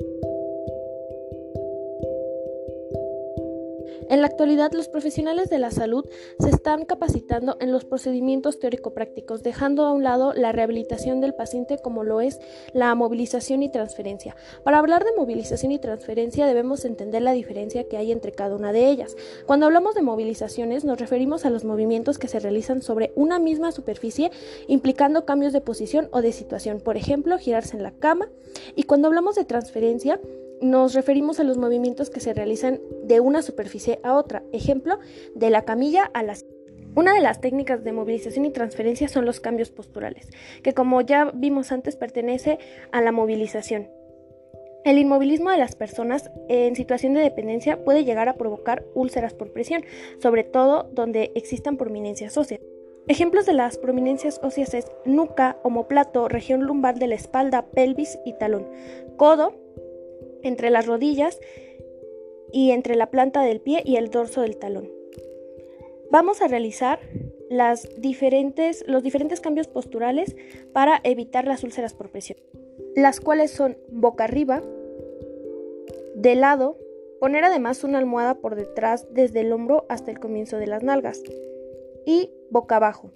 Thank you. En la actualidad, los profesionales de la salud se están capacitando en los procedimientos teórico-prácticos, dejando a un lado la rehabilitación del paciente como lo es la movilización y transferencia. Para hablar de movilización y transferencia debemos entender la diferencia que hay entre cada una de ellas. Cuando hablamos de movilizaciones nos referimos a los movimientos que se realizan sobre una misma superficie implicando cambios de posición o de situación, por ejemplo, girarse en la cama. Y cuando hablamos de transferencia, nos referimos a los movimientos que se realizan de una superficie a otra, ejemplo, de la camilla a la una de las técnicas de movilización y transferencia son los cambios posturales, que como ya vimos antes pertenece a la movilización. El inmovilismo de las personas en situación de dependencia puede llegar a provocar úlceras por presión, sobre todo donde existan prominencias óseas. Ejemplos de las prominencias óseas es nuca, omoplato, región lumbar de la espalda, pelvis y talón, codo, entre las rodillas y entre la planta del pie y el dorso del talón. Vamos a realizar los diferentes cambios posturales para evitar las úlceras por presión, las cuales son boca arriba, de lado, poner además una almohada por detrás desde el hombro hasta el comienzo de las nalgas y boca abajo.